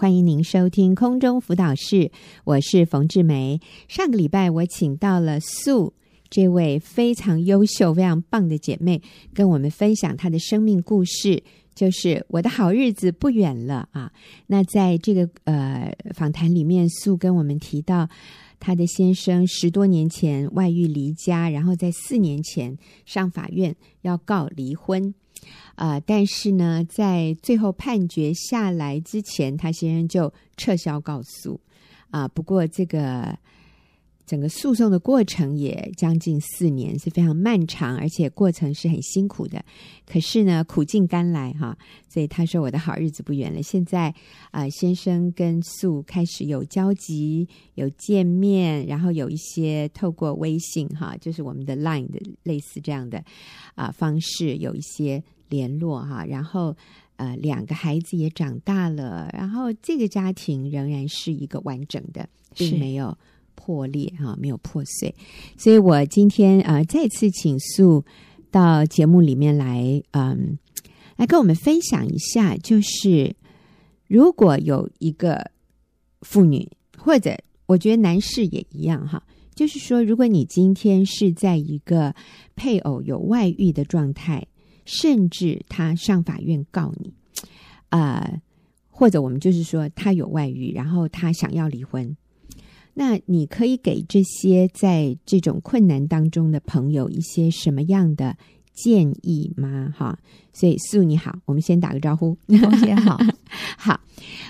欢迎您收听空中辅导室，我是冯志梅。上个礼拜我请到了素这位非常优秀、非常棒的姐妹，跟我们分享她的生命故事，就是我的好日子不远了啊。那在这个呃访谈里面，素跟我们提到她的先生十多年前外遇离家，然后在四年前上法院要告离婚。啊、但是呢，在最后判决下来之前，他先生就撤销告诉。啊、不过，这个整个诉讼的过程也将近四年，是非常漫长，而且过程是很辛苦的。可是呢，苦尽甘来哈，所以他说：“我的好日子不远了。”现在啊、呃，先生跟素开始有交集，有见面，然后有一些透过微信哈，就是我们的 Line 的类似这样的啊、呃、方式，有一些。联络哈，然后呃，两个孩子也长大了，然后这个家庭仍然是一个完整的，并没有破裂哈，没有破碎。所以我今天呃再次请诉到节目里面来，嗯，来跟我们分享一下，就是如果有一个妇女，或者我觉得男士也一样哈，就是说，如果你今天是在一个配偶有外遇的状态。甚至他上法院告你，啊、或者我们就是说他有外遇，然后他想要离婚，那你可以给这些在这种困难当中的朋友一些什么样的建议吗？哈，所以素你好，我们先打个招呼。同学好，好，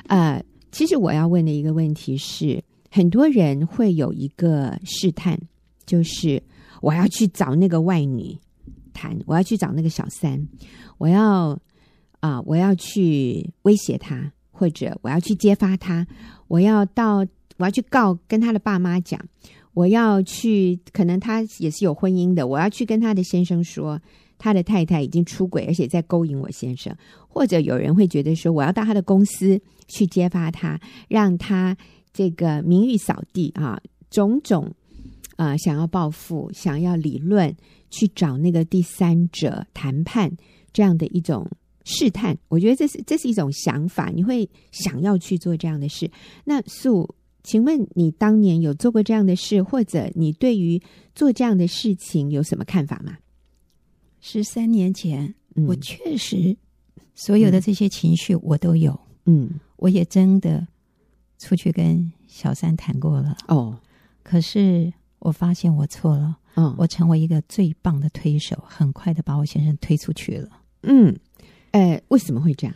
呃，其实我要问的一个问题是，很多人会有一个试探，就是我要去找那个外女。谈，我要去找那个小三，我要啊、呃，我要去威胁他，或者我要去揭发他，我要到，我要去告，跟他的爸妈讲，我要去，可能他也是有婚姻的，我要去跟他的先生说，他的太太已经出轨，而且在勾引我先生，或者有人会觉得说，我要到他的公司去揭发他，让他这个名誉扫地啊，种种啊、想要报复，想要理论。去找那个第三者谈判，这样的一种试探，我觉得这是这是一种想法，你会想要去做这样的事。那素，请问你当年有做过这样的事，或者你对于做这样的事情有什么看法吗？十三年前，嗯、我确实所有的这些情绪我都有，嗯，我也真的出去跟小三谈过了，哦，可是我发现我错了。嗯，我成为一个最棒的推手，很快的把我先生推出去了。嗯，呃，为什么会这样？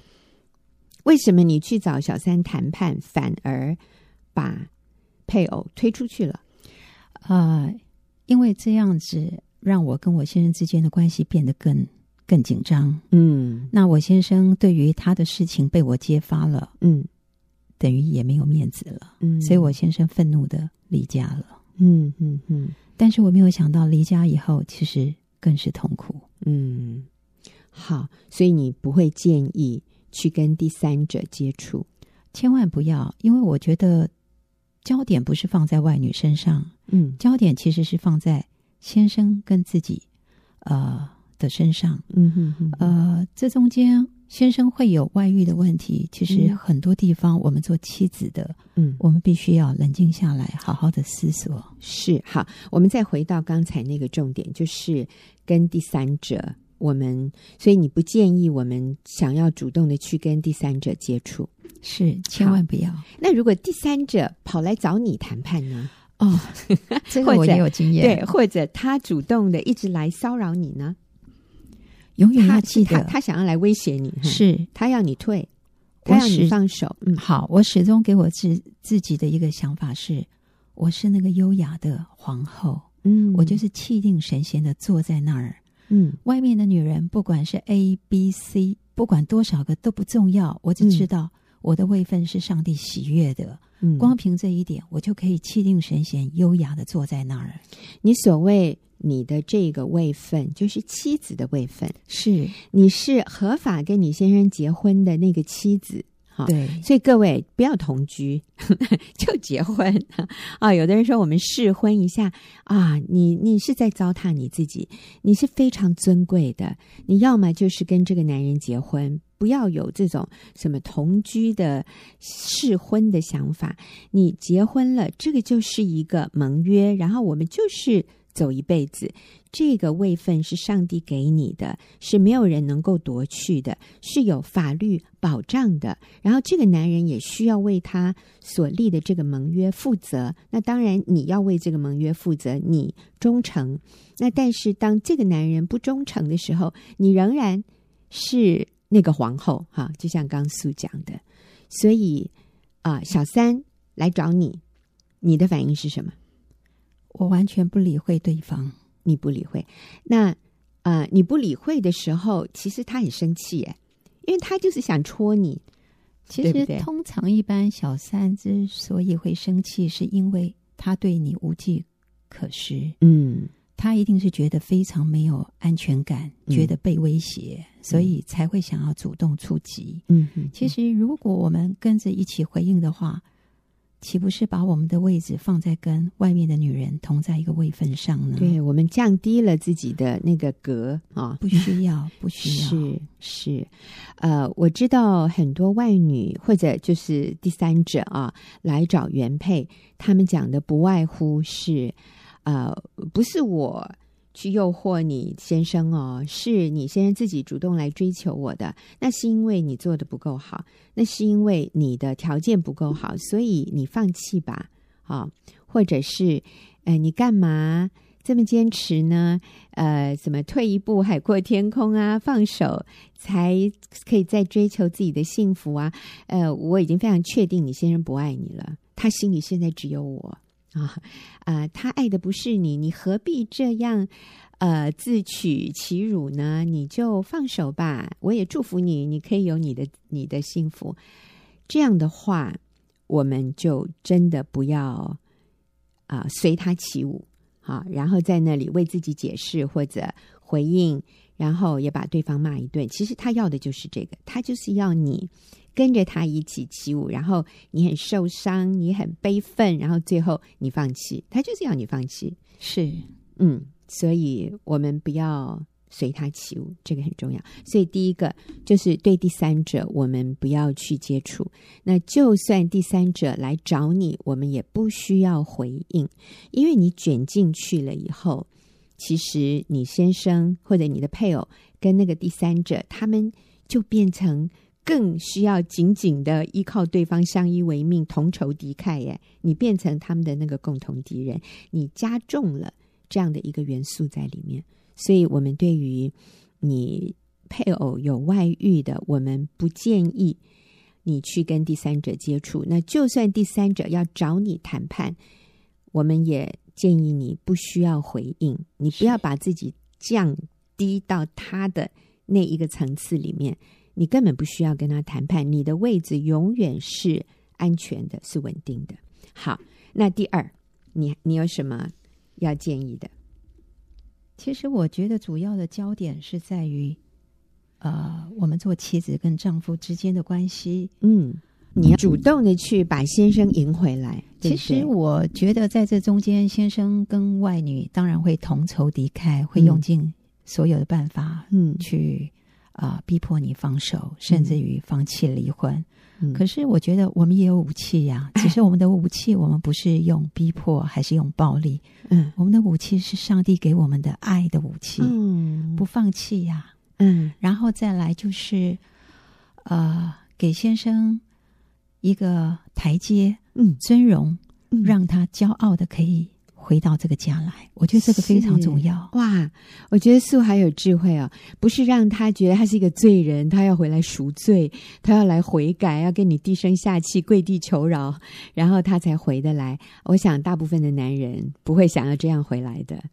为什么你去找小三谈判，反而把配偶推出去了？啊、呃，因为这样子让我跟我先生之间的关系变得更更紧张。嗯，那我先生对于他的事情被我揭发了，嗯，等于也没有面子了。嗯，所以我先生愤怒的离家了。嗯嗯嗯。嗯但是我没有想到离家以后，其实更是痛苦。嗯，好，所以你不会建议去跟第三者接触，千万不要，因为我觉得焦点不是放在外女身上，嗯，焦点其实是放在先生跟自己呃的身上。嗯哼哼，呃，这中间。先生会有外遇的问题，其实很多地方我们做妻子的，嗯，我们必须要冷静下来，好好的思索。是，好，我们再回到刚才那个重点，就是跟第三者，我们，所以你不建议我们想要主动的去跟第三者接触，是，千万不要。那如果第三者跑来找你谈判呢？哦，这个我也有经验，对，或者他主动的一直来骚扰你呢？永远要记得，他，他，他想要来威胁你，是他要你退，他要你放手。嗯，好，我始终给我自自己的一个想法是，我是那个优雅的皇后，嗯，我就是气定神闲的坐在那儿，嗯，外面的女人不管是 A、B、C，不管多少个都不重要，我只知道我的位分是上帝喜悦的，嗯，光凭这一点，我就可以气定神闲、优雅的坐在那儿。你所谓。你的这个位分就是妻子的位分，是。你是合法跟你先生结婚的那个妻子，哈，对，所以各位不要同居 就结婚啊！有的人说我们试婚一下啊，你你是在糟蹋你自己，你是非常尊贵的，你要么就是跟这个男人结婚。不不要有这种什么同居的试婚的想法。你结婚了，这个就是一个盟约，然后我们就是走一辈子。这个位分是上帝给你的，是没有人能够夺去的，是有法律保障的。然后这个男人也需要为他所立的这个盟约负责。那当然你要为这个盟约负责，你忠诚。那但是当这个男人不忠诚的时候，你仍然是那个皇后哈，就像刚素讲的。所以啊，小三来找你，你的反应是什么？我完全不理会对方。你不理会，那啊、呃，你不理会的时候，其实他很生气耶，因为他就是想戳你。其实对对通常一般小三之所以会生气，是因为他对你无计可施。嗯，他一定是觉得非常没有安全感，嗯、觉得被威胁，所以才会想要主动出击。嗯，嗯，其实如果我们跟着一起回应的话。岂不是把我们的位置放在跟外面的女人同在一个位分上呢？对，我们降低了自己的那个格啊，不需要，不需要。是是，呃，我知道很多外女或者就是第三者啊，来找原配，他们讲的不外乎是，呃，不是我。去诱惑你先生哦，是你先生自己主动来追求我的，那是因为你做的不够好，那是因为你的条件不够好，所以你放弃吧，啊、或者是，呃，你干嘛这么坚持呢？呃，怎么退一步海阔天空啊？放手才可以再追求自己的幸福啊？呃，我已经非常确定你先生不爱你了，他心里现在只有我。啊啊、他爱的不是你，你何必这样呃自取其辱呢？你就放手吧。我也祝福你，你可以有你的你的幸福。这样的话，我们就真的不要啊、随他起舞，好，然后在那里为自己解释或者回应，然后也把对方骂一顿。其实他要的就是这个，他就是要你。跟着他一起起舞，然后你很受伤，你很悲愤，然后最后你放弃，他就是要你放弃。是，嗯，所以我们不要随他起舞，这个很重要。所以第一个就是对第三者，我们不要去接触。那就算第三者来找你，我们也不需要回应，因为你卷进去了以后，其实你先生或者你的配偶跟那个第三者，他们就变成。更需要紧紧的依靠对方，相依为命，同仇敌忾。耶，你变成他们的那个共同敌人，你加重了这样的一个元素在里面。所以，我们对于你配偶有外遇的，我们不建议你去跟第三者接触。那就算第三者要找你谈判，我们也建议你不需要回应，你不要把自己降低到他的那一个层次里面。你根本不需要跟他谈判，你的位置永远是安全的，是稳定的。好，那第二，你你有什么要建议的？其实我觉得主要的焦点是在于，呃，我们做妻子跟丈夫之间的关系。嗯，你要主动的去把先生赢回来。其实我觉得在这中间，先生跟外女当然会同仇敌忾，会用尽所有的办法，嗯，去。啊、呃！逼迫你放手，甚至于放弃离婚。嗯、可是我觉得我们也有武器呀、啊。只是我们的武器，我们不是用逼迫，还是用暴力？嗯，我们的武器是上帝给我们的爱的武器。嗯，不放弃呀、啊。嗯，然后再来就是，呃，给先生一个台阶，嗯，尊荣，嗯、让他骄傲的可以。回到这个家来，我觉得这个非常重要。哇，我觉得素还有智慧哦，不是让他觉得他是一个罪人，他要回来赎罪，他要来悔改，要跟你低声下气跪地求饶，然后他才回得来。我想大部分的男人不会想要这样回来的，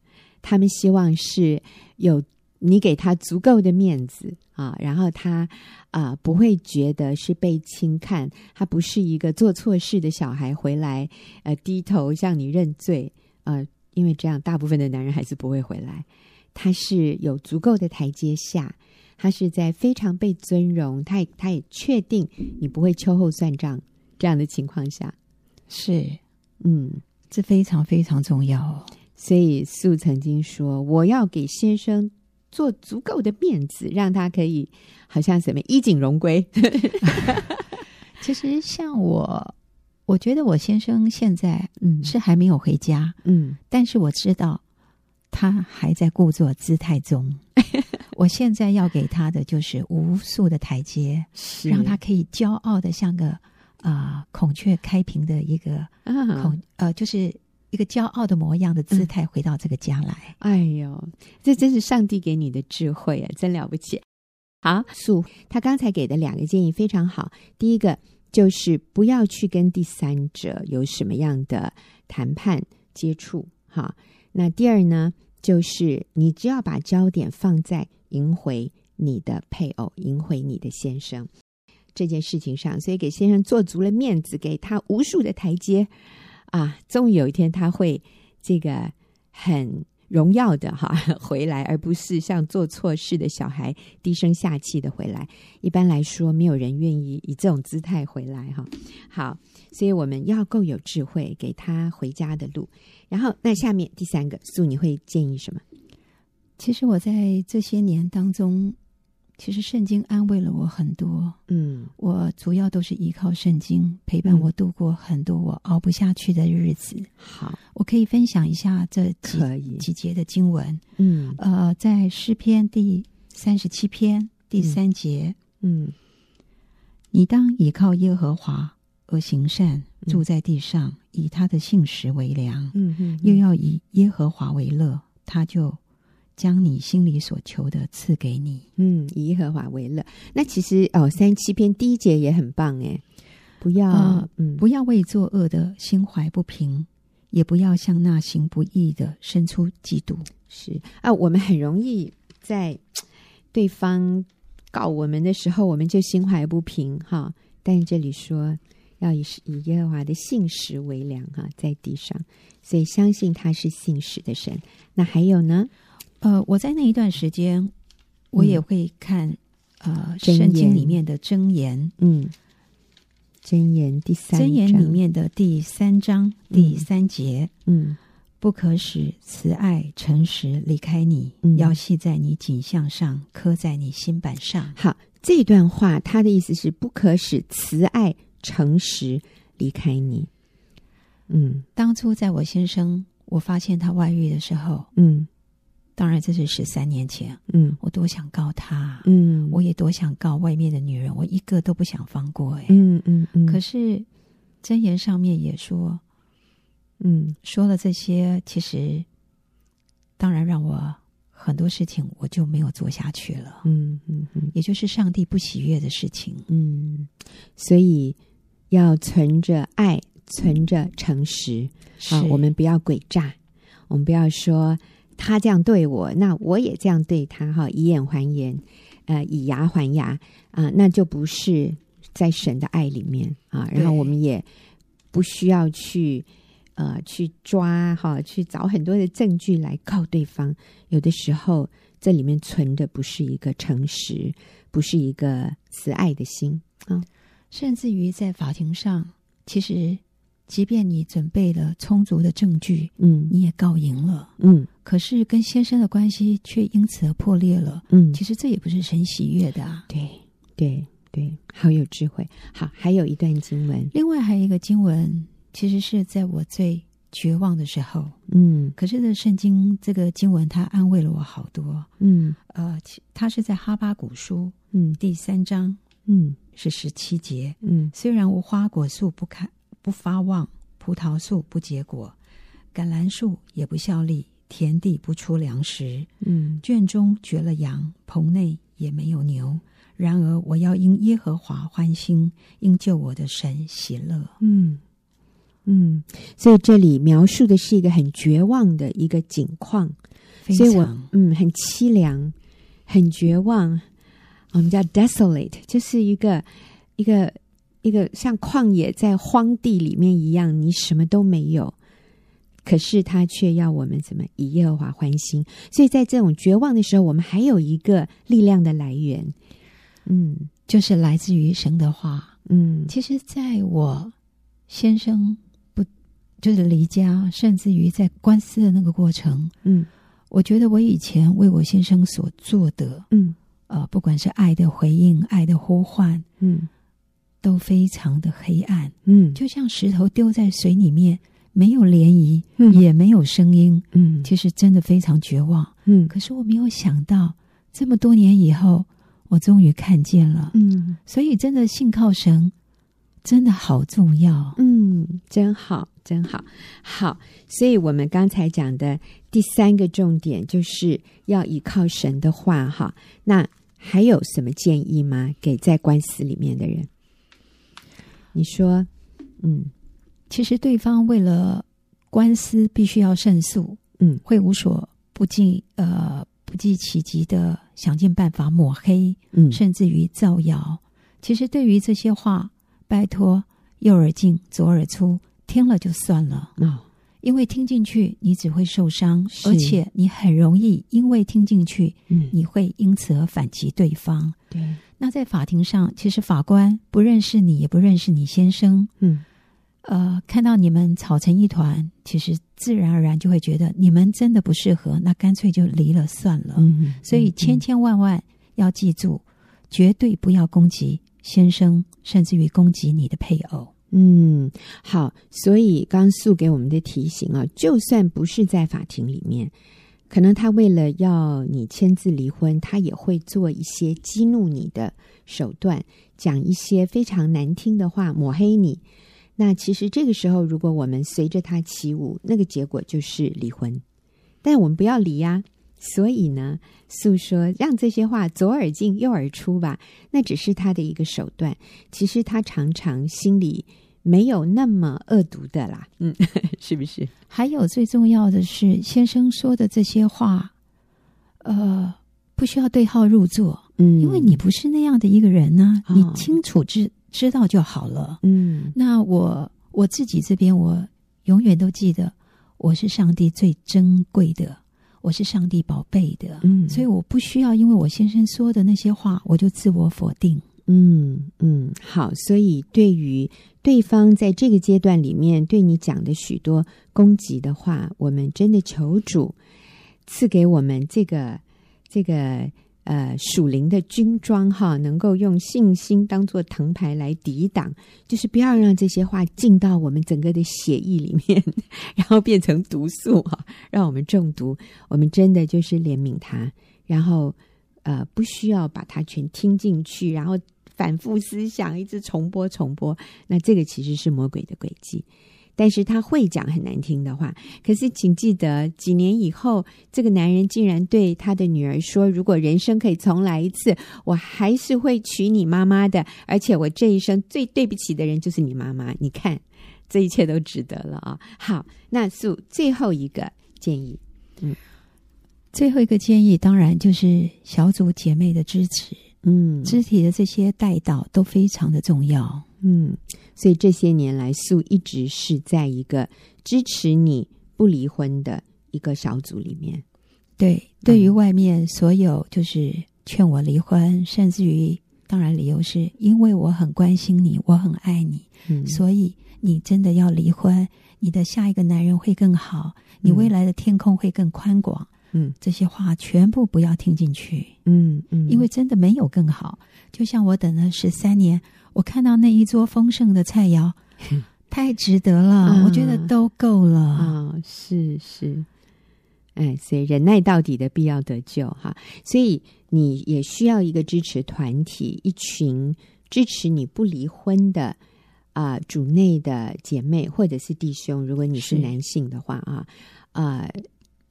他们希望是有你给他足够的面子啊，然后他啊不会觉得是被轻看，他不是一个做错事的小孩回来呃低头向你认罪。呃，因为这样，大部分的男人还是不会回来。他是有足够的台阶下，他是在非常被尊荣，他也他也确定你不会秋后算账这样的情况下，是，嗯，这非常非常重要哦。所以素曾经说：“我要给先生做足够的面子，让他可以好像什么衣锦荣归。其实像我，我觉得我先生现在嗯是还没有回家，嗯，但是我知道他还在故作姿态中。我现在要给他的就是无数的台阶，是让他可以骄傲的像个啊、呃、孔雀开屏的一个孔呃，就是一个骄傲的模样的姿态回到这个家来。哎呦，这真是上帝给你的智慧啊，真了不起！好，素他刚才给的两个建议非常好。第一个就是不要去跟第三者有什么样的谈判接触，哈。那第二呢，就是你只要把焦点放在赢回你的配偶，赢回你的先生这件事情上，所以给先生做足了面子，给他无数的台阶啊，终于有一天他会这个很。荣耀的哈 回来，而不是像做错事的小孩低声下气的回来。一般来说，没有人愿意以这种姿态回来哈。好，所以我们要够有智慧，给他回家的路。然后，那下面第三个，素你会建议什么？其实我在这些年当中。其实圣经安慰了我很多，嗯，我主要都是依靠圣经陪伴我度过很多我熬不下去的日子。好，我可以分享一下这几几节的经文，嗯，呃，在诗篇第三十七篇第三节，嗯，嗯，你当倚靠耶和华而行善，住在地上，嗯，以他的信实为粮，嗯嗯，嗯，又要以耶和华为乐，他就。将你心里所求的赐给你，嗯，以耶和华为乐。那其实哦，三七篇第一节也很棒哎，不要，呃、嗯，不要为作恶的心怀不平，也不要向那行不义的生出嫉妒。是啊，我们很容易在对方告我们的时候，我们就心怀不平哈。但是这里说要以以耶和华的信实为粮哈，在地上，所以相信他是信实的神。那还有呢？呃，我在那一段时间，我也会看、嗯、呃圣经里面的箴言，嗯，箴言第三箴言里面的第三章第三节，嗯，不可使慈爱诚实离开你，嗯、要系在你颈项上，刻在你心板上。好，这段话他的意思是不可使慈爱诚实离开你。嗯，当初在我先生我发现他外遇的时候，嗯。当然，这是十三年前。嗯，我多想告他。嗯，我也多想告外面的女人，我一个都不想放过。哎，嗯嗯嗯。可是箴言上面也说，嗯，说了这些，其实当然让我很多事情我就没有做下去了。嗯嗯嗯，也就是上帝不喜悦的事情。嗯，所以要存着爱，存着诚实。是啊，我们不要诡诈，我们不要说。他这样对我，那我也这样对他哈，以眼还眼，呃，以牙还牙啊，呃，那就不是在神的爱里面啊。然后我们也不需要去呃去抓哈，去找很多的证据来告对方。有的时候这里面存的不是一个诚实，不是一个慈爱的心啊，甚至于在法庭上，其实。即便你准备了充足的证据，嗯，你也告赢了，嗯，可是跟先生的关系却因此而破裂了，嗯，其实这也不是神喜悦的啊。对，对，对，好有智慧。好，还有一段经文，另外还有一个经文，其实是在我最绝望的时候，嗯，可是这圣经这个经文它安慰了我好多，嗯，呃，它是在哈巴古书，嗯，第三章，嗯，是十七节，嗯，虽然无花果树不开。不发旺，葡萄树不结果，橄榄树也不效力，田地不出粮食。嗯，圈中绝了羊，棚内也没有牛。然而我要因耶和华欢心，因救我的神喜乐。嗯嗯，所以这里描述的是一个很绝望的一个景况，所以我嗯很凄凉，很绝望。我们叫 desolate，就是一个一个。一个像旷野在荒地里面一样，你什么都没有，可是他却要我们怎么以耶和华欢心。所以在这种绝望的时候，我们还有一个力量的来源，嗯，就是来自于神的话。嗯，其实在我先生不就是离家，甚至于在官司的那个过程，嗯，我觉得我以前为我先生所做的，嗯，呃，不管是爱的回应、爱的呼唤，嗯，都非常的黑暗，嗯，就像石头丢在水里面，没有涟漪，嗯，也没有声音，嗯，其实真的非常绝望，嗯。可是我没有想到，这么多年以后，我终于看见了，嗯。所以，真的信靠神。真的好重要，嗯，真好，真好，好。所以我们刚才讲的第三个重点就是要依靠神的话，哈。那还有什么建议吗？给在官司里面的人？你说，嗯，其实对方为了官司必须要胜诉，嗯，会无所不尽，呃，不计其极的想尽办法抹黑，嗯，甚至于造谣。其实对于这些话。拜托，右耳进，左耳出，听了就算了。哦，因为听进去你只会受伤，而且你很容易因为听进去，嗯，你会因此而反击对方。对，那在法庭上，其实法官不认识你，也不认识你先生。嗯，呃，看到你们吵成一团，其实自然而然就会觉得你们真的不适合，那干脆就离了算了。所以千千万万要记住，绝对不要攻击。先生，甚至于攻击你的配偶。嗯，好，所以刚素给我们的提醒啊，就算不是在法庭里面，可能他为了要你签字离婚，他也会做一些激怒你的手段，讲一些非常难听的话，抹黑你。那其实这个时候，如果我们随着他起舞，那个结果就是离婚。但我们不要离呀。所以呢，诉说让这些话左耳进右耳出吧，那只是他的一个手段。其实他常常心里没有那么恶毒的啦，嗯，是不是？还有最重要的是，先生说的这些话，呃，不需要对号入座，嗯，因为你不是那样的一个人呢，啊，哦，你清楚知知道就好了，嗯。那我我自己这边，我永远都记得，我是上帝最珍贵的。我是上帝宝贝的，嗯，所以我不需要因为我先生说的那些话，我就自我否定。嗯嗯，好，所以对于对方在这个阶段里面对你讲的许多攻击的话，我们真的求主赐给我们这个这个。呃，属灵的军装哈，能够用信心当做藤牌来抵挡，就是不要让这些话进到我们整个的血液里面，然后变成毒素哈，让我们中毒。我们真的就是怜悯他，然后呃，不需要把它全听进去，然后反复思想，一直重播重播。那这个其实是魔鬼的诡计。但是他会讲很难听的话。可是，请记得，几年以后，这个男人竟然对他的女儿说：“如果人生可以重来一次，我还是会娶你妈妈的。而且，我这一生最对不起的人就是你妈妈。你看，这一切都值得了啊！”好，那素最后一个建议，嗯，最后一个建议当然就是小组姐妹的支持，嗯，肢体的这些带导都非常的重要。嗯，所以这些年来，素一直是在一个支持你不离婚的一个小组里面。对，对于外面所有就是劝我离婚，甚至于当然理由是因为我很关心你，我很爱你，嗯，所以你真的要离婚，你的下一个男人会更好，你未来的天空会更宽广。嗯，这些话全部不要听进去。嗯嗯，因为真的没有更好。就像我等了十三年。我看到那一桌丰盛的菜肴，太值得了，啊、我觉得都够了啊！是是，哎，所以忍耐到底的必要得救哈，所以你也需要一个支持团体，一群支持你不离婚的啊、呃，主内的姐妹或者是弟兄，如果你是男性的话啊啊。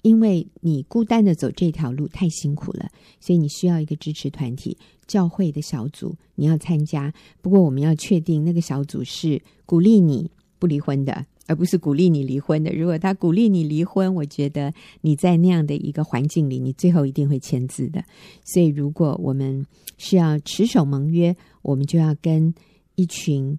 因为你孤单的走这条路太辛苦了，所以你需要一个支持团体，教会的小组你要参加。不过我们要确定那个小组是鼓励你不离婚的，而不是鼓励你离婚的。如果他鼓励你离婚，我觉得你在那样的一个环境里，你最后一定会签字的。所以如果我们是要持守盟约，我们就要跟一群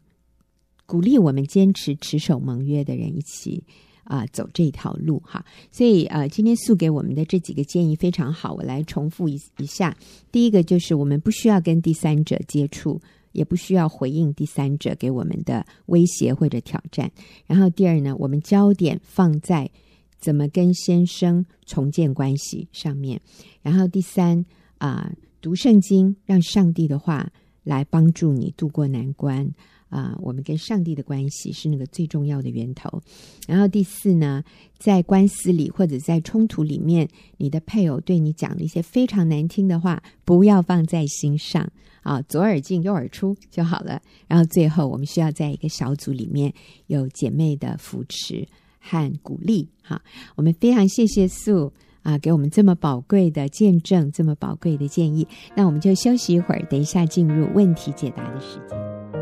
鼓励我们坚持持守盟约的人一起。啊、走这条路哈，所以呃，今天素给我们的这几个建议非常好，我来重复一一下。第一个就是我们不需要跟第三者接触，也不需要回应第三者给我们的威胁或者挑战。然后第二呢，我们焦点放在怎么跟先生重建关系上面。然后第三啊、读圣经，让上帝的话来帮助你度过难关。啊，我们跟上帝的关系是那个最重要的源头。然后第四呢，在官司里或者在冲突里面，你的配偶对你讲了一些非常难听的话，不要放在心上啊，左耳进右耳出就好了。然后最后，我们需要在一个小组里面有姐妹的扶持和鼓励。哈，我们非常谢谢素啊，给我们这么宝贵的见证，这么宝贵的建议。那我们就休息一会儿，等一下进入问题解答的时间。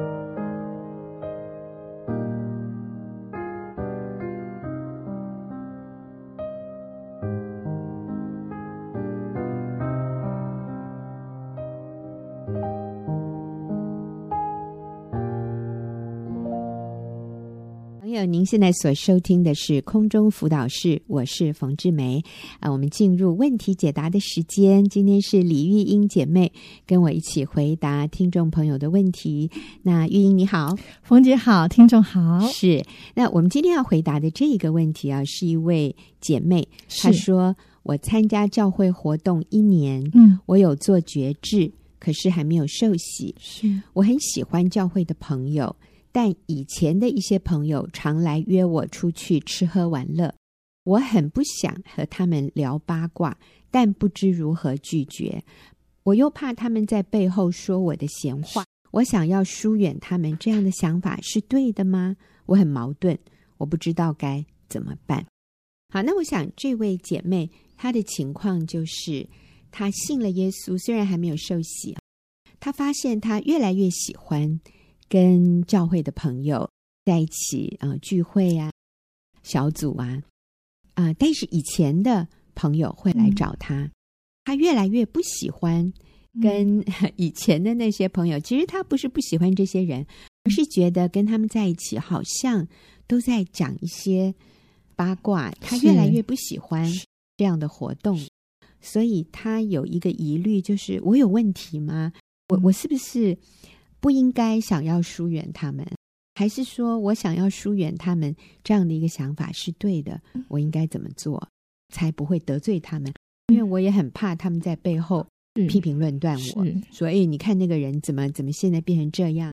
您现在所收听的是空中辅导室，我是冯志梅啊。我们进入问题解答的时间，今天是李玉英姐妹跟我一起回答听众朋友的问题。那玉英你好，冯姐好，听众好。是，那我们今天要回答的这个问题啊，是一位姐妹，她说我参加教会活动一年，嗯，我有做觉志，可是还没有受洗。是，我很喜欢教会的朋友。但以前的一些朋友常来约我出去吃喝玩乐，我很不想和他们聊八卦，但不知如何拒绝。我又怕他们在背后说我的闲话，我想要疏远他们。这样的想法是对的吗？我很矛盾，我不知道该怎么办。好，那我想这位姐妹她的情况就是，她信了耶稣，虽然还没有受洗，她发现她越来越喜欢。跟教会的朋友在一起啊、呃，聚会啊，小组啊，啊、呃，但是以前的朋友会来找他，嗯、他越来越不喜欢跟 以前的那些朋友。嗯、其实他不是不喜欢这些人，而是觉得跟他们在一起好像都在讲一些八卦。他越来越不喜欢这样的活动，所以他有一个疑虑，就是我有问题吗？我我是不是？不应该想要疏远他们，还是说我想要疏远他们这样的一个想法是对的？我应该怎么做才不会得罪他们？因为我也很怕他们在背后批评论断我。所以你看那个人怎么怎么现在变成这样？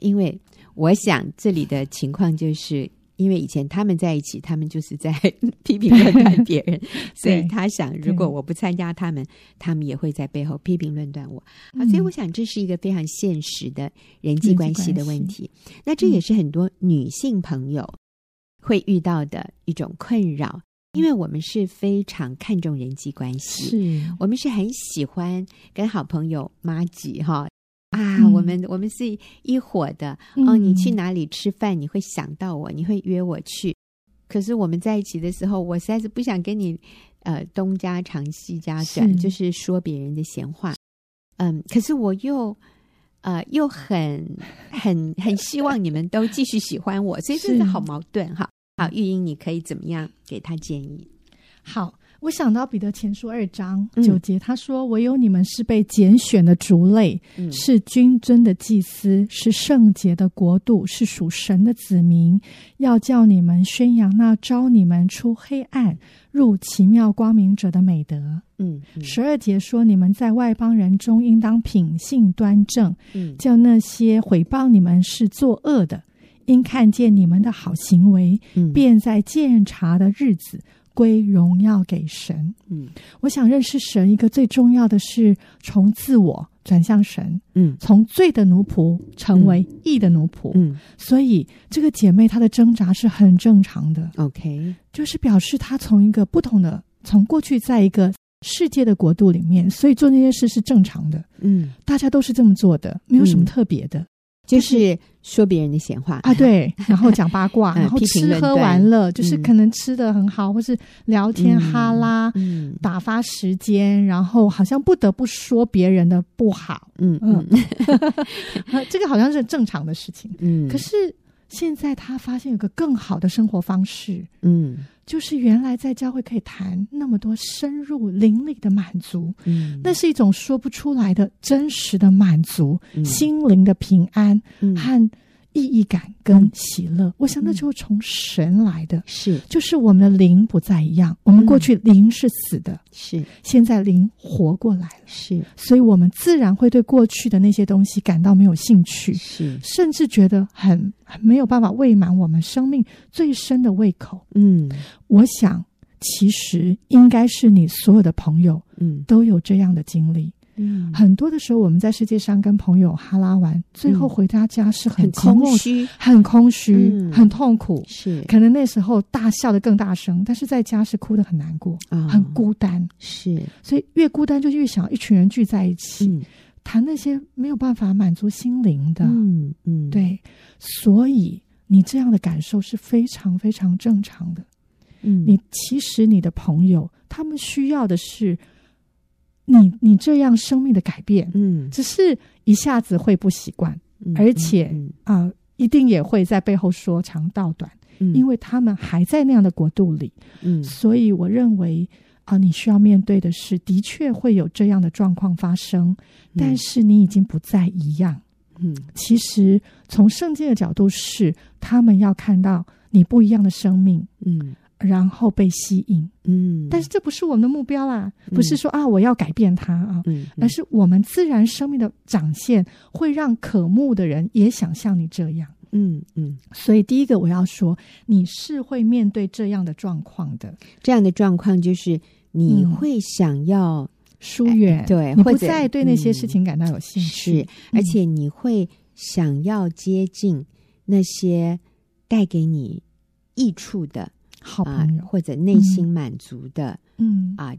因为我想这里的情况就是。因为以前他们在一起，他们就是在 批评论断别人，所以他想，如果我不参加他们，他们也会在背后批评论断我。啊，所以我想这是一个非常现实的人际关系的问题。那这也是很多女性朋友会遇到的一种困扰，因为我们是非常看重人际关系，是我们是很喜欢跟好朋友妈吉哈。啊，嗯、我们我们是一伙的哦。你去哪里吃饭，你会想到我，你会约我去。可是我们在一起的时候，我实在是不想跟你呃东家长西家短，是就是说别人的闲话。嗯，可是我又呃又很很很希望你们都继续喜欢我，所以真的好矛盾哈。好，玉英，你可以怎么样给他建议？好。我想到彼得前书二章九节，他说：“唯有你们是被拣选的族类，嗯、是君尊的祭司，是圣洁的国度，是属神的子民。要叫你们宣扬那招你们出黑暗入奇妙光明者的美德。嗯”嗯，十二节说：“你们在外邦人中应当品性端正，嗯，叫那些毁谤你们是作恶的，因看见你们的好行为，嗯、便在鉴察的日子。”归荣耀给神。嗯，我想认识神，一个最重要的是从自我转向神。嗯，从罪的奴仆成为义的奴仆。嗯，所以这个姐妹她的挣扎是很正常的。OK，就是表示她从一个不同的，从过去在一个世界的国度里面，所以做那些事是正常的。嗯，大家都是这么做的，没有什么特别的。就是说别人的闲话。啊，对，然后讲八卦，然后吃喝玩乐，就是可能吃的很好，或是聊天哈拉，打发时间，然后好像不得不说别人的不好，嗯。嗯，这个好像是正常的事情，嗯，可是现在他发现有个更好的生活方式，嗯。就是原来在教会可以谈那么多深入灵里的满足，嗯，那是一种说不出来的真实的满足，嗯、心灵的平安、嗯、和意义感跟喜乐，嗯、我想那就从神来的，是。就是我们的灵不再一样。我们过去灵是死的，是、嗯、现在灵活过来了，是，所以我们自然会对过去的那些东西感到没有兴趣，是，甚至觉得很很没有办法喂满我们生命最深的胃口。嗯，我想其实应该是你所有的朋友，嗯，都有这样的经历。嗯，很多的时候，我们在世界上跟朋友哈拉完，最后回到家是很空虚、很空虚、很痛苦。是，可能那时候大笑的更大声，但是在家是哭的很难过，很孤单。是，所以越孤单就越想一群人聚在一起，谈那些没有办法满足心灵的。嗯嗯，对，所以你这样的感受是非常非常正常的。嗯，你其实你的朋友他们需要的是。你你这样生命的改变，嗯，只是一下子会不习惯，嗯、而且啊、一定也会在背后说长道短，嗯，因为他们还在那样的国度里，嗯，所以我认为啊、呃，你需要面对的是，的确会有这样的状况发生，但是你已经不再一样，嗯，其实从圣经的角度是，他们要看到你不一样的生命，嗯。然后被吸引，嗯，但是这不是我们的目标啦，不是说、嗯、啊我要改变他啊，嗯，而是我们自然生命的展现会让渴慕的人也想像你这样，嗯嗯。所以第一个我要说，你是会面对这样的状况的，这样的状况就是你会想要疏远，嗯、对，你不再对那些事情感到有兴趣，而且你会想要接近那些带给你益处的。好朋友，啊、或者内心满足的，嗯。啊，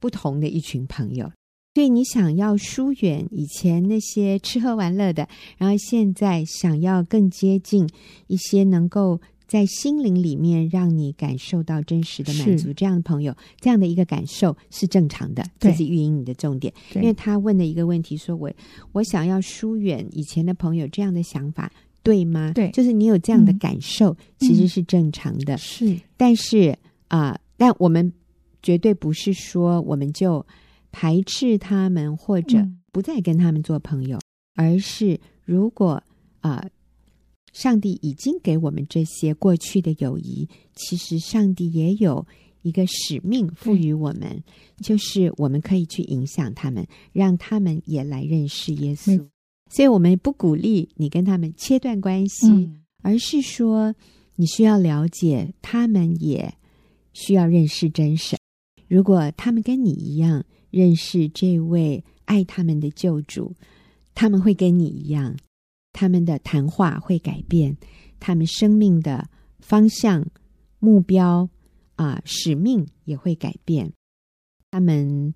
不同的一群朋友，所以你想要疏远以前那些吃喝玩乐的，然后现在想要更接近一些能够在心灵里面让你感受到真实的满足，这样的朋友，这样的一个感受是正常的。这是玉瑛你的重点，因为他问的一个问题说：“我我想要疏远以前的朋友，这样的想法。”对吗？对，就是你有这样的感受，嗯、其实是正常的。是，但是啊、呃，但我们绝对不是说我们就排斥他们或者不再跟他们做朋友，嗯、而是如果啊、呃，上帝已经给我们这些过去的友谊，其实上帝也有一个使命赋予我们，就是我们可以去影响他们，让他们也来认识耶稣。所以我们不鼓励你跟他们切断关系，嗯，而是说你需要了解，他们也需要认识真神。如果他们跟你一样认识这位爱他们的救主，他们会跟你一样，他们的谈话会改变，他们生命的方向、目标啊、使命也会改变，他们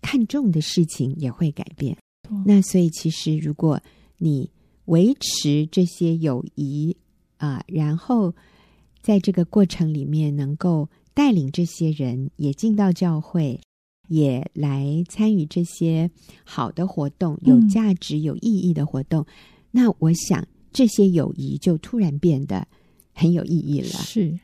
看重的事情也会改变。那所以，其实如果你维持这些友谊啊、呃，然后在这个过程里面能够带领这些人也进到教会，也来参与这些好的活动、有价值、有意义的活动，嗯、那我想这些友谊就突然变得很有意义了。是，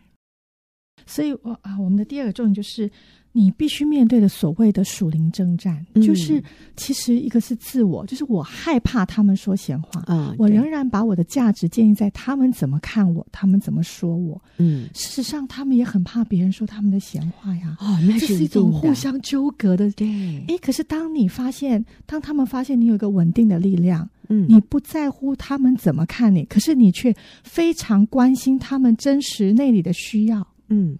所以我啊，我们的第二个重点就是。你必须面对的所谓的属灵征战，嗯，就是其实一个是自我，就是我害怕他们说闲话，嗯，我仍然把我的价值建立在他们怎么看我，他们怎么说我。嗯，事实上，他们也很怕别人说他们的闲话呀。哦，那是一种互相纠葛的。对，哎，可是当你发现，当他们发现你有一个稳定的力量，嗯，你不在乎他们怎么看你，可是你却非常关心他们真实内里的需要，嗯。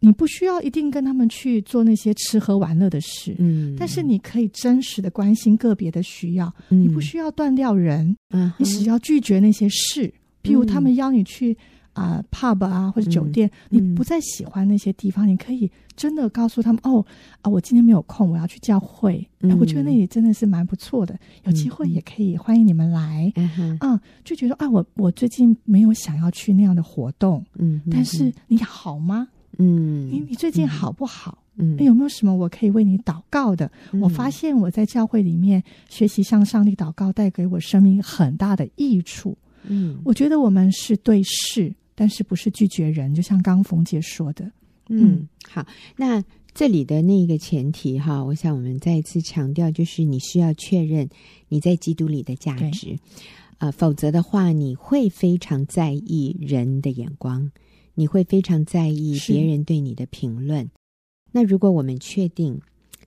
你不需要一定跟他们去做那些吃喝玩乐的事，嗯，但是你可以真实的关心个别的需要。嗯、你不需要断掉人，嗯，你只要拒绝那些事，譬如他们邀你去啊、呃、pub 啊或者酒店，嗯，你不再喜欢那些地方，你可以真的告诉他们哦啊，我今天没有空，我要去教会。哎、嗯，我觉得那里真的是蛮不错的，有机会也可以欢迎你们来。嗯嗯，就觉得啊，我我最近没有想要去那样的活动，嗯，但是你好吗？嗯，你你最近好不好？嗯，有没有什么我可以为你祷告的？嗯，我发现我在教会里面学习向上帝祷告，带给我生命很大的益处。嗯，我觉得我们是对事，但是不是拒绝人，就像刚冯姐说的。嗯，嗯，好，那这里的那个前提哈，我想我们再一次强调，就是你需要确认你在基督里的价值。呃，否则的话，你会非常在意人的眼光，你会非常在意别人对你的评论。那如果我们确定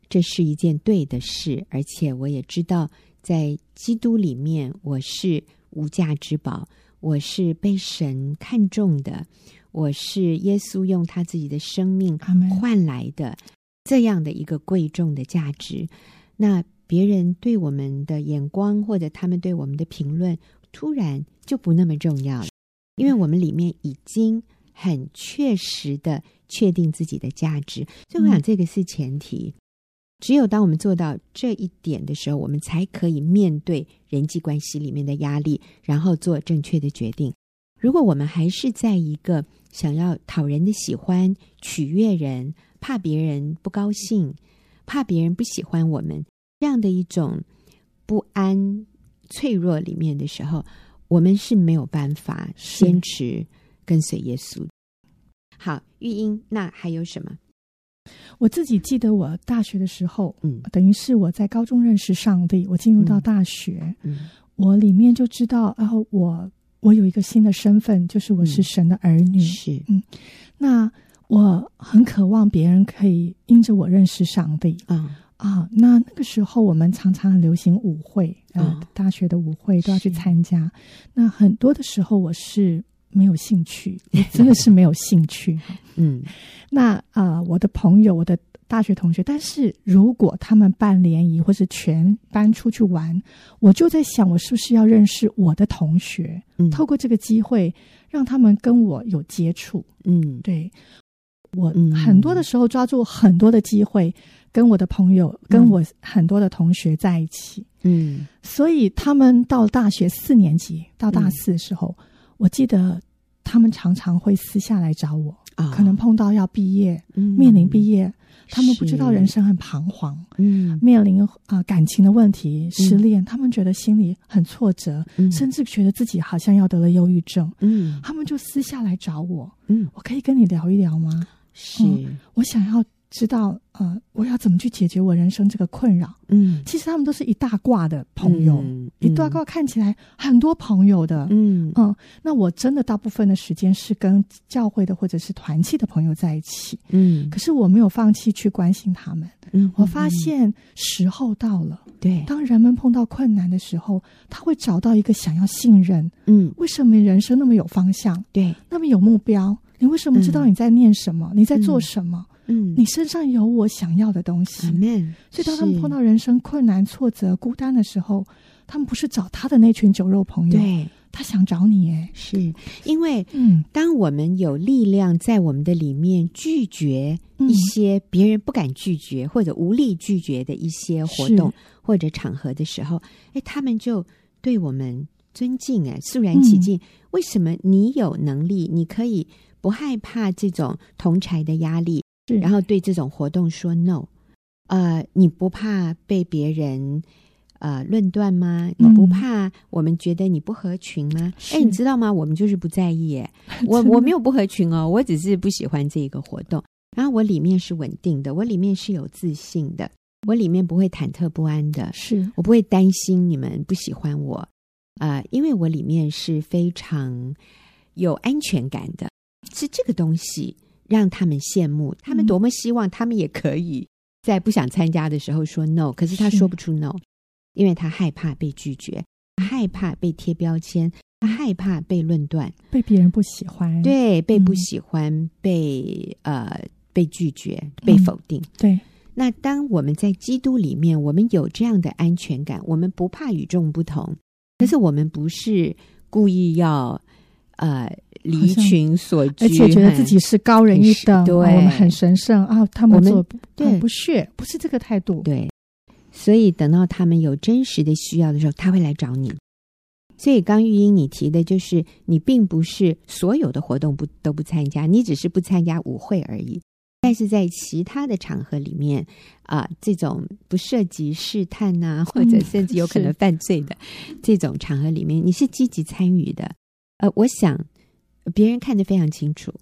这是一件对的事，而且我也知道在基督里面我是无价之宝，我是被神看重的，我是耶稣用他自己的生命换来的这样的一个贵重的价值，那别人对我们的眼光或者他们对我们的评论，突然就不那么重要了，因为我们里面已经很确实的。确定自己的价值，所以我想这个是前提。嗯、只有当我们做到这一点的时候，我们才可以面对人际关系里面的压力，然后做正确的决定。如果我们还是在一个想要讨人的喜欢、取悦人、怕别人不高兴、怕别人不喜欢我们这样的一种不安、脆弱里面的时候，我们是没有办法坚持跟随耶稣。好，玉英，那还有什么？我自己记得我大学的时候，嗯，等于是我在高中认识上帝，我进入到大学，嗯，我里面就知道，然后我我有一个新的身份，就是我是神的儿女，是，嗯，那我很渴望别人可以因着我认识上帝，啊。啊，那那个时候我们常常流行舞会，啊，大学的舞会都要去参加，那很多的时候我是。没有兴趣，真的是没有兴趣。嗯，那啊、呃，我的朋友，我的大学同学，但是如果他们办联谊或是全班出去玩，我就在想，我是不是要认识我的同学，嗯、透过这个机会让他们跟我有接触。嗯，对，我很多的时候抓住很多的机会，跟我的朋友，嗯、跟我很多的同学在一起。嗯，所以他们到大学四年级到大四的时候。嗯我记得他们常常会私下来找我，哦、可能碰到要毕业，嗯、面临毕业，他们不知道人生很彷徨，嗯，面临啊、呃、感情的问题，失恋，嗯、他们觉得心里很挫折，嗯、甚至觉得自己好像要得了忧郁症，嗯，他们就私下来找我，嗯，我可以跟你聊一聊吗？是、嗯，我想要。知道呃，我要怎么去解决我人生这个困扰？嗯，其实他们都是一大挂的朋友，一大挂看起来很多朋友的，嗯嗯。那我真的大部分的时间是跟教会的或者是团契的朋友在一起，嗯。可是我没有放弃去关心他们，嗯。我发现时候到了，对、嗯，当人们碰到困难的时候，他会找到一个想要信任，嗯。为什么人生那么有方向？对，那么有目标？你为什么知道你在念什么？嗯、你在做什么？嗯，你身上有我想要的东西。Amen 所以当他们碰到人生困难、挫折、孤单的时候，他们不是找他的那群酒肉朋友，对，他想找你。哎，是因为，嗯，当我们有力量在我们的里面拒绝一些别人不敢拒绝或者无力拒绝的一些活动或者场合的时候，哎，他们就对我们尊敬，哎，肃然起敬。嗯、为什么你有能力，你可以不害怕这种同柴的压力？然后对这种活动说 no，呃，你不怕被别人呃论断吗？你不怕我们觉得你不合群吗？哎、嗯，你知道吗？我们就是不在意，哎，我我没有不合群哦，我只是不喜欢这一个活动。然后我里面是稳定的，我里面是有自信的，我里面不会忐忑不安的，是我不会担心你们不喜欢我，啊、呃，因为我里面是非常有安全感的，是这个东西。让他们羡慕，他们多么希望他们也可以在不想参加的时候说 no，可是他说不出 no，因为他害怕被拒绝，害怕被贴标签，他害怕被论断，被别人不喜欢，对，被不喜欢，嗯、被呃被拒绝，被否定。嗯、对，那当我们在基督里面，我们有这样的安全感，我们不怕与众不同，可是我们不是故意要呃。离群所居，而且觉得自己是高人一等，对，我们很神圣啊！他们做对不屑，不是这个态度。对，所以等到他们有真实的需要的时候，他会来找你。所以刚玉英你提的就是，你并不是所有的活动不都不参加，你只是不参加舞会而已。但是在其他的场合里面啊、呃，这种不涉及试探呐、啊，或者甚至有可能犯罪的、嗯、这种场合里面，你是积极参与的。呃，我想。别人看得非常清楚，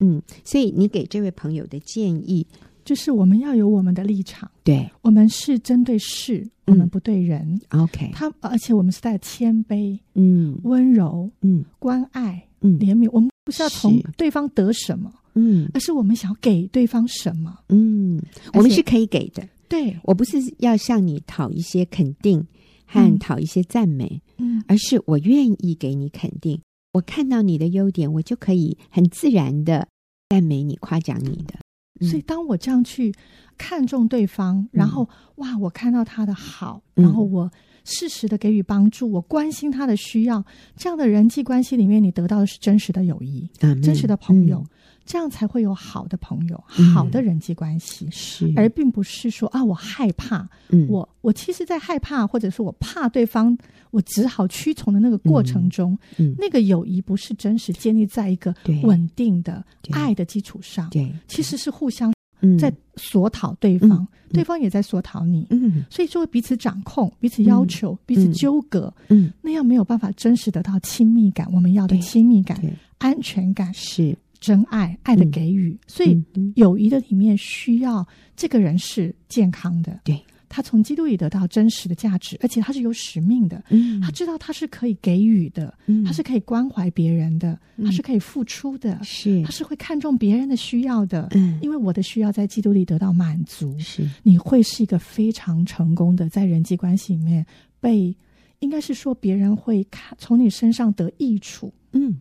嗯，所以你给这位朋友的建议就是我们要有我们的立场。对，我们是针对事，嗯、我们不对人。OK，他而且我们是带谦卑、嗯，温柔、嗯，关爱、嗯，怜悯。我们不是要从对方得什么，嗯，而是我们想要给对方什么，嗯，我们是可以给的。对，我不是要向你讨一些肯定和讨一些赞美，嗯，而是我愿意给你肯定。我看到你的优点，我就可以很自然的赞美你、夸奖你的。嗯、所以，当我这样去看重对方，然后、嗯、哇，我看到他的好，然后我适时的给予帮助，我关心他的需要，这样的人际关系里面，你得到的是真实的友谊，嗯、真实的朋友。嗯这样才会有好的朋友，好的人际关系，嗯、是，而并不是说啊，我害怕，嗯、我我其实，在害怕，或者是我怕对方，我只好屈从的那个过程中，那个友谊不是真实建立在一个稳定的爱的基础上，对，对其实是互相在索讨对方，嗯、对方也在索讨你，嗯，所以就会彼此掌控、彼此要求、嗯、彼此纠葛，嗯，那样没有办法真实得到亲密感，我们要的亲密感、安全感。是。真爱，爱的给予，嗯、所以友谊的里面需要这个人是健康的，对，他从基督里得到真实的价值，而且他是有使命的，嗯，他知道他是可以给予的，嗯，他是可以关怀别人的，嗯、他是可以付出的，是，他是会看重别人的需要的，嗯，因为我的需要在基督里得到满足，是，你会是一个非常成功的在人际关系里面被，应该是说别人会看从你身上得益处，嗯。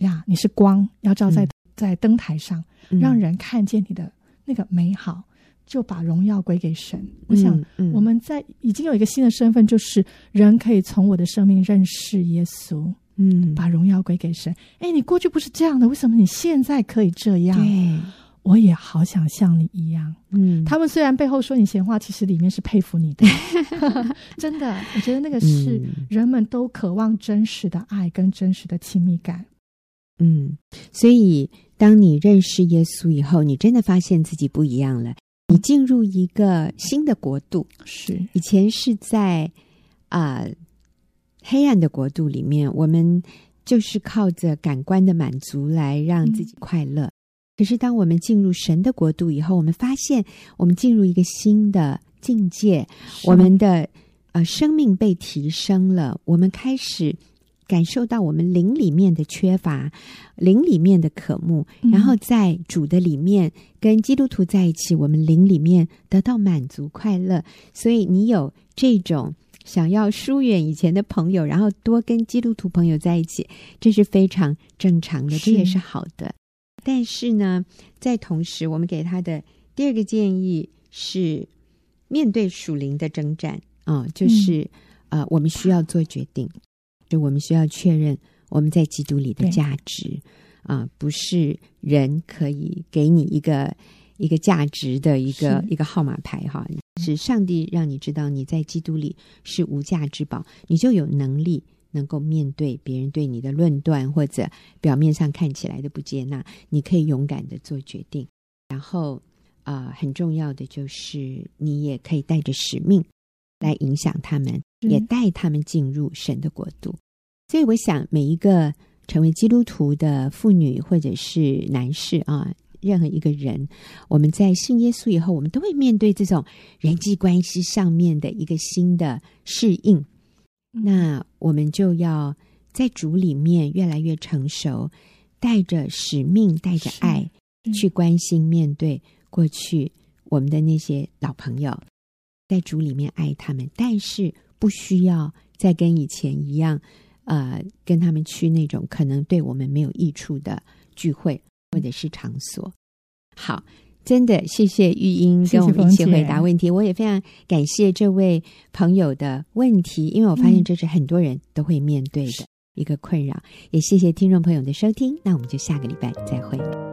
呀，你是光，要照在、嗯。在灯台上，让人看见你的那个美好，就把荣耀归给神。我想，我们在已经有一个新的身份，就是人可以从我的生命认识耶稣，嗯，把荣耀归给神。哎，你过去不是这样的，为什么你现在可以这样？对，我也好想像你一样。嗯，他们虽然背后说你闲话，其实里面是佩服你的。真的，我觉得那个是人们都渴望真实的爱跟真实的亲密感。嗯，所以。当你认识耶稣以后，你真的发现自己不一样了。你进入一个新的国度，是以前是在啊、呃、黑暗的国度里面，我们就是靠着感官的满足来让自己快乐。嗯、可是当我们进入神的国度以后，我们发现我们进入一个新的境界，我们的呃生命被提升了，我们开始。感受到我们灵里面的缺乏，灵里面的渴慕，然后在主的里面跟基督徒在一起，我们灵里面得到满足快乐。所以你有这种想要疏远以前的朋友，然后多跟基督徒朋友在一起，这是非常正常的，这也是好的。但是呢，在同时，我们给他的第二个建议是，面对属灵的征战啊、呃，就是、嗯、呃，我们需要做决定。就我们需要确认我们在基督里的价值啊、呃，不是人可以给你一个一个价值的一个一个号码牌哈，是上帝让你知道你在基督里是无价之宝，你就有能力能够面对别人对你的论断或者表面上看起来的不接纳，你可以勇敢的做决定。然后啊、呃，很重要的就是你也可以带着使命来影响他们。也带他们进入神的国度，所以我想每一个成为基督徒的妇女或者是男士啊，任何一个人，我们在信耶稣以后，我们都会面对这种人际关系上面的一个新的适应。那我们就要在主里面越来越成熟，带着使命，带着爱去关心面对过去我们的那些老朋友，在主里面爱他们，但是。不需要再跟以前一样，呃，跟他们去那种可能对我们没有益处的聚会或者是场所。好，真的谢谢玉英跟我们一起回答问题，谢谢我也非常感谢这位朋友的问题，因为我发现这是很多人都会面对的一个困扰。嗯、也谢谢听众朋友的收听，那我们就下个礼拜再会。